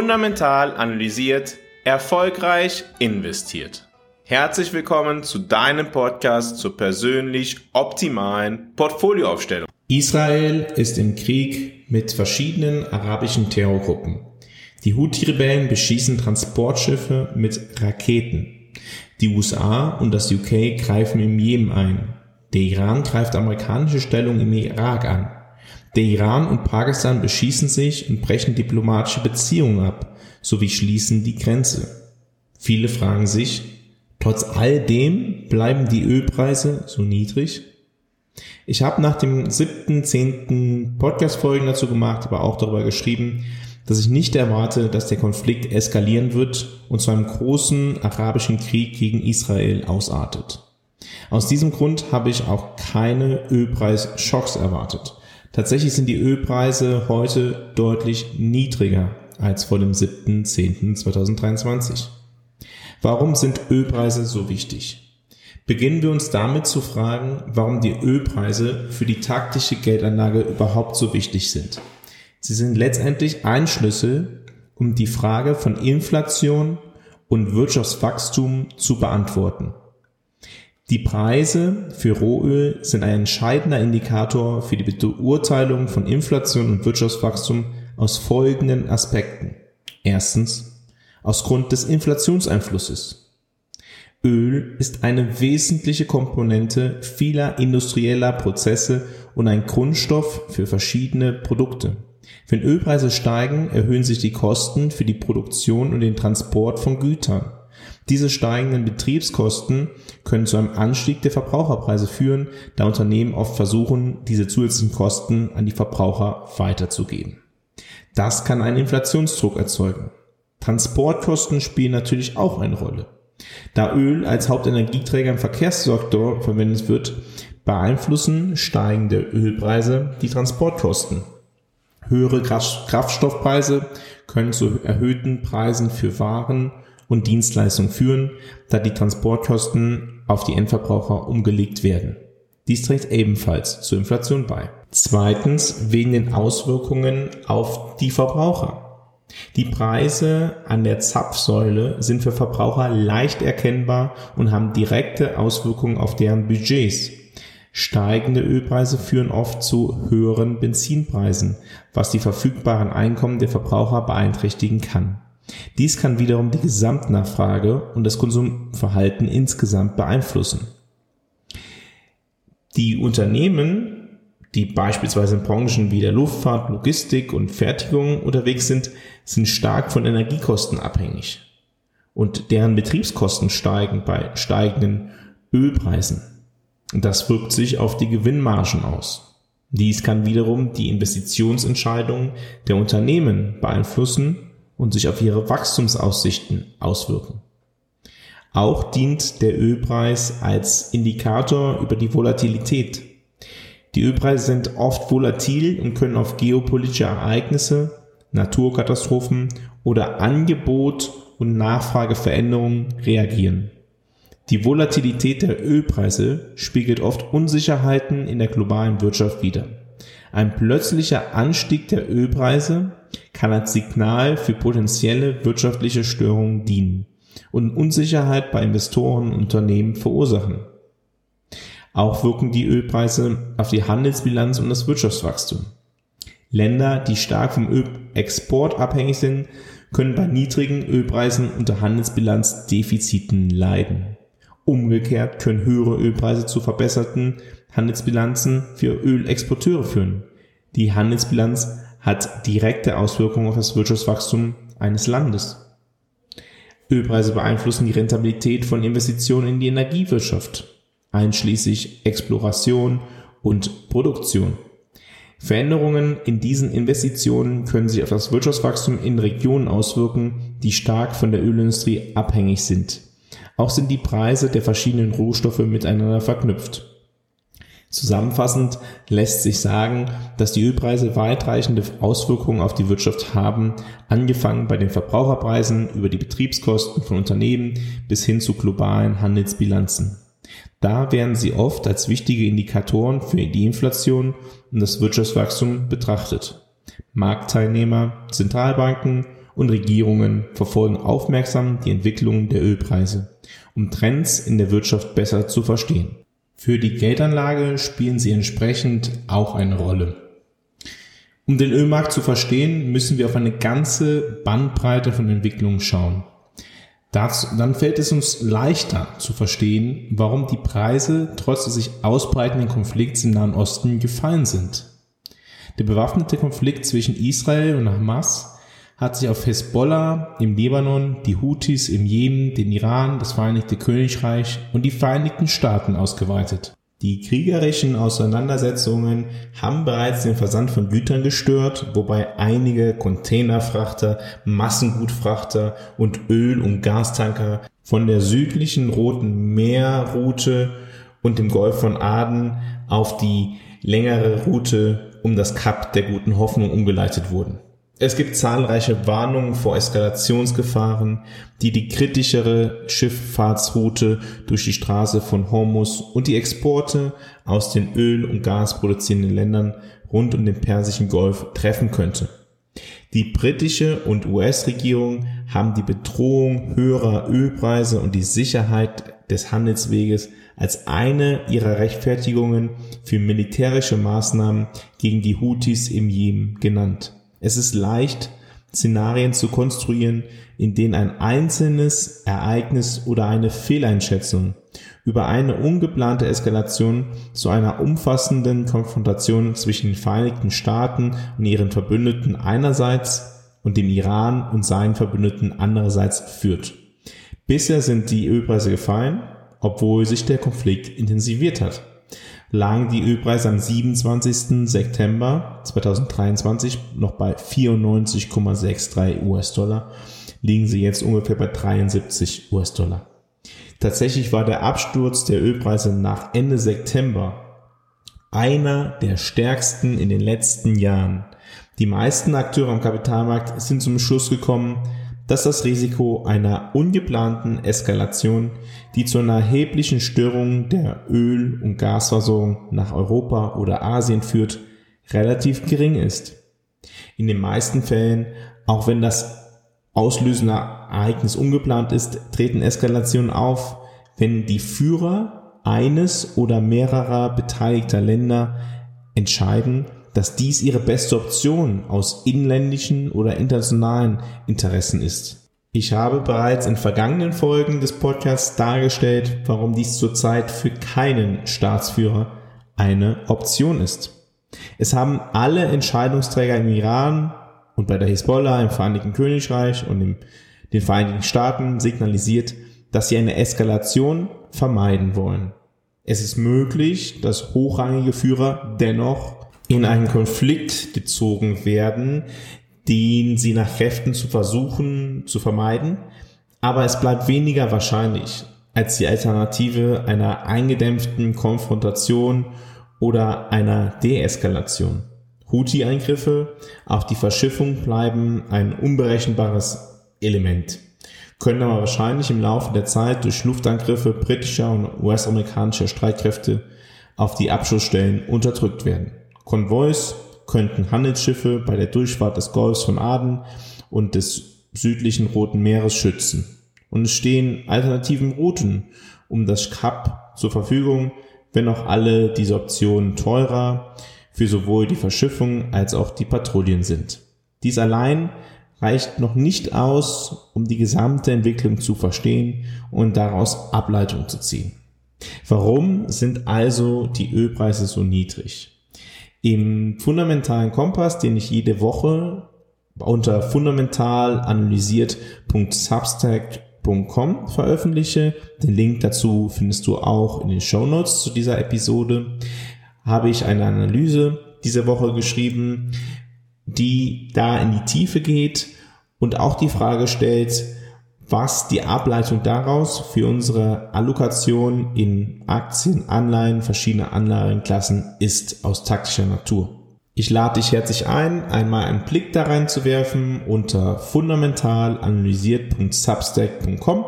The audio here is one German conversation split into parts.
Fundamental analysiert, erfolgreich investiert. Herzlich willkommen zu deinem Podcast zur persönlich optimalen Portfolioaufstellung. Israel ist im Krieg mit verschiedenen arabischen Terrorgruppen. Die Houthi-Rebellen beschießen Transportschiffe mit Raketen. Die USA und das UK greifen im Jemen ein. Der Iran greift amerikanische Stellung im Irak an. Der Iran und Pakistan beschießen sich und brechen diplomatische Beziehungen ab, sowie schließen die Grenze. Viele fragen sich, trotz all dem bleiben die Ölpreise so niedrig? Ich habe nach dem siebten, zehnten Podcast-Folgen dazu gemacht, aber auch darüber geschrieben, dass ich nicht erwarte, dass der Konflikt eskalieren wird und zu einem großen arabischen Krieg gegen Israel ausartet. Aus diesem Grund habe ich auch keine Ölpreisschocks erwartet. Tatsächlich sind die Ölpreise heute deutlich niedriger als vor dem 7.10.2023. Warum sind Ölpreise so wichtig? Beginnen wir uns damit zu fragen, warum die Ölpreise für die taktische Geldanlage überhaupt so wichtig sind. Sie sind letztendlich ein Schlüssel, um die Frage von Inflation und Wirtschaftswachstum zu beantworten. Die Preise für Rohöl sind ein entscheidender Indikator für die Beurteilung von Inflation und Wirtschaftswachstum aus folgenden Aspekten. Erstens, aus Grund des Inflationseinflusses. Öl ist eine wesentliche Komponente vieler industrieller Prozesse und ein Grundstoff für verschiedene Produkte. Wenn Ölpreise steigen, erhöhen sich die Kosten für die Produktion und den Transport von Gütern. Diese steigenden Betriebskosten können zu einem Anstieg der Verbraucherpreise führen, da Unternehmen oft versuchen, diese zusätzlichen Kosten an die Verbraucher weiterzugeben. Das kann einen Inflationsdruck erzeugen. Transportkosten spielen natürlich auch eine Rolle. Da Öl als Hauptenergieträger im Verkehrssektor verwendet wird, beeinflussen steigende Ölpreise die Transportkosten. Höhere Kraftstoffpreise können zu erhöhten Preisen für Waren und Dienstleistungen führen, da die Transportkosten auf die Endverbraucher umgelegt werden. Dies trägt ebenfalls zur Inflation bei. Zweitens wegen den Auswirkungen auf die Verbraucher. Die Preise an der Zapfsäule sind für Verbraucher leicht erkennbar und haben direkte Auswirkungen auf deren Budgets. Steigende Ölpreise führen oft zu höheren Benzinpreisen, was die verfügbaren Einkommen der Verbraucher beeinträchtigen kann. Dies kann wiederum die Gesamtnachfrage und das Konsumverhalten insgesamt beeinflussen. Die Unternehmen, die beispielsweise in Branchen wie der Luftfahrt, Logistik und Fertigung unterwegs sind, sind stark von Energiekosten abhängig. Und deren Betriebskosten steigen bei steigenden Ölpreisen. Das wirkt sich auf die Gewinnmargen aus. Dies kann wiederum die Investitionsentscheidungen der Unternehmen beeinflussen und sich auf ihre Wachstumsaussichten auswirken. Auch dient der Ölpreis als Indikator über die Volatilität. Die Ölpreise sind oft volatil und können auf geopolitische Ereignisse, Naturkatastrophen oder Angebot und Nachfrageveränderungen reagieren. Die Volatilität der Ölpreise spiegelt oft Unsicherheiten in der globalen Wirtschaft wider. Ein plötzlicher Anstieg der Ölpreise kann als Signal für potenzielle wirtschaftliche Störungen dienen und Unsicherheit bei Investoren und Unternehmen verursachen. Auch wirken die Ölpreise auf die Handelsbilanz und das Wirtschaftswachstum. Länder, die stark vom Ölexport abhängig sind, können bei niedrigen Ölpreisen unter Handelsbilanzdefiziten leiden. Umgekehrt können höhere Ölpreise zu verbesserten Handelsbilanzen für Ölexporteure führen. Die Handelsbilanz hat direkte Auswirkungen auf das Wirtschaftswachstum eines Landes. Ölpreise beeinflussen die Rentabilität von Investitionen in die Energiewirtschaft, einschließlich Exploration und Produktion. Veränderungen in diesen Investitionen können sich auf das Wirtschaftswachstum in Regionen auswirken, die stark von der Ölindustrie abhängig sind. Auch sind die Preise der verschiedenen Rohstoffe miteinander verknüpft. Zusammenfassend lässt sich sagen, dass die Ölpreise weitreichende Auswirkungen auf die Wirtschaft haben, angefangen bei den Verbraucherpreisen über die Betriebskosten von Unternehmen bis hin zu globalen Handelsbilanzen. Da werden sie oft als wichtige Indikatoren für die Inflation und das Wirtschaftswachstum betrachtet. Marktteilnehmer, Zentralbanken und Regierungen verfolgen aufmerksam die Entwicklung der Ölpreise, um Trends in der Wirtschaft besser zu verstehen. Für die Geldanlage spielen sie entsprechend auch eine Rolle. Um den Ölmarkt zu verstehen, müssen wir auf eine ganze Bandbreite von Entwicklungen schauen. Dazu, dann fällt es uns leichter zu verstehen, warum die Preise trotz des sich ausbreitenden Konflikts im Nahen Osten gefallen sind. Der bewaffnete Konflikt zwischen Israel und Hamas hat sich auf Hezbollah im Libanon, die Houthis im Jemen, den Iran, das Vereinigte Königreich und die Vereinigten Staaten ausgeweitet. Die kriegerischen Auseinandersetzungen haben bereits den Versand von Gütern gestört, wobei einige Containerfrachter, Massengutfrachter und Öl- und Gastanker von der südlichen Roten Meerroute und dem Golf von Aden auf die längere Route um das Kap der Guten Hoffnung umgeleitet wurden. Es gibt zahlreiche Warnungen vor Eskalationsgefahren, die die kritischere Schifffahrtsroute durch die Straße von Hormuz und die Exporte aus den Öl- und Gasproduzierenden Ländern rund um den Persischen Golf treffen könnte. Die britische und US-Regierung haben die Bedrohung höherer Ölpreise und die Sicherheit des Handelsweges als eine ihrer Rechtfertigungen für militärische Maßnahmen gegen die Houthis im Jemen genannt. Es ist leicht, Szenarien zu konstruieren, in denen ein einzelnes Ereignis oder eine Fehleinschätzung über eine ungeplante Eskalation zu einer umfassenden Konfrontation zwischen den Vereinigten Staaten und ihren Verbündeten einerseits und dem Iran und seinen Verbündeten andererseits führt. Bisher sind die Ölpreise gefallen, obwohl sich der Konflikt intensiviert hat lagen die Ölpreise am 27. September 2023 noch bei 94,63 US-Dollar, liegen sie jetzt ungefähr bei 73 US-Dollar. Tatsächlich war der Absturz der Ölpreise nach Ende September einer der stärksten in den letzten Jahren. Die meisten Akteure am Kapitalmarkt sind zum Schluss gekommen, dass das Risiko einer ungeplanten Eskalation, die zu einer erheblichen Störung der Öl- und Gasversorgung nach Europa oder Asien führt, relativ gering ist. In den meisten Fällen, auch wenn das auslösende Ereignis ungeplant ist, treten Eskalationen auf, wenn die Führer eines oder mehrerer beteiligter Länder entscheiden, dass dies ihre beste Option aus inländischen oder internationalen Interessen ist. Ich habe bereits in vergangenen Folgen des Podcasts dargestellt, warum dies zurzeit für keinen Staatsführer eine Option ist. Es haben alle Entscheidungsträger im Iran und bei der Hisbollah im Vereinigten Königreich und in den Vereinigten Staaten signalisiert, dass sie eine Eskalation vermeiden wollen. Es ist möglich, dass hochrangige Führer dennoch in einen Konflikt gezogen werden, den sie nach Kräften zu versuchen zu vermeiden. Aber es bleibt weniger wahrscheinlich als die Alternative einer eingedämpften Konfrontation oder einer Deeskalation. Houthi-Eingriffe auf die Verschiffung bleiben ein unberechenbares Element, können aber wahrscheinlich im Laufe der Zeit durch Luftangriffe britischer und US-amerikanischer Streitkräfte auf die Abschussstellen unterdrückt werden. Konvois könnten Handelsschiffe bei der Durchfahrt des Golfs von Aden und des südlichen Roten Meeres schützen. Und es stehen alternativen Routen um das Kap zur Verfügung, wenn auch alle diese Optionen teurer für sowohl die Verschiffung als auch die Patrouillen sind. Dies allein reicht noch nicht aus, um die gesamte Entwicklung zu verstehen und daraus Ableitung zu ziehen. Warum sind also die Ölpreise so niedrig? Im fundamentalen Kompass, den ich jede Woche unter fundamental analysiert.substack.com veröffentliche, den Link dazu findest du auch in den Show Notes zu dieser Episode, habe ich eine Analyse diese Woche geschrieben, die da in die Tiefe geht und auch die Frage stellt, was die Ableitung daraus für unsere Allokation in Aktien, Anleihen, verschiedene Anlagenklassen ist aus taktischer Natur. Ich lade dich herzlich ein, einmal einen Blick da rein zu werfen unter fundamentalanalysiert.substack.com.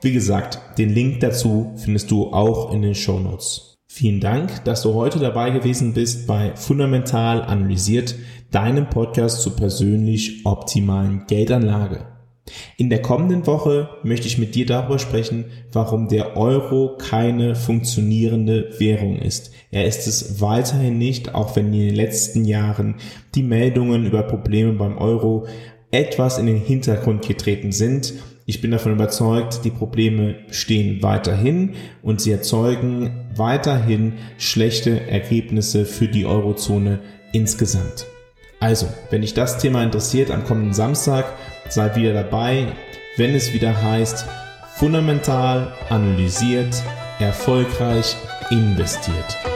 Wie gesagt, den Link dazu findest du auch in den Show Notes. Vielen Dank, dass du heute dabei gewesen bist bei Fundamental Analysiert, deinem Podcast zur persönlich optimalen Geldanlage. In der kommenden Woche möchte ich mit dir darüber sprechen, warum der Euro keine funktionierende Währung ist. Er ist es weiterhin nicht, auch wenn in den letzten Jahren die Meldungen über Probleme beim Euro etwas in den Hintergrund getreten sind. Ich bin davon überzeugt, die Probleme stehen weiterhin und sie erzeugen weiterhin schlechte Ergebnisse für die Eurozone insgesamt. Also, wenn dich das Thema interessiert, am kommenden Samstag sei wieder dabei, wenn es wieder heißt, fundamental analysiert, erfolgreich investiert.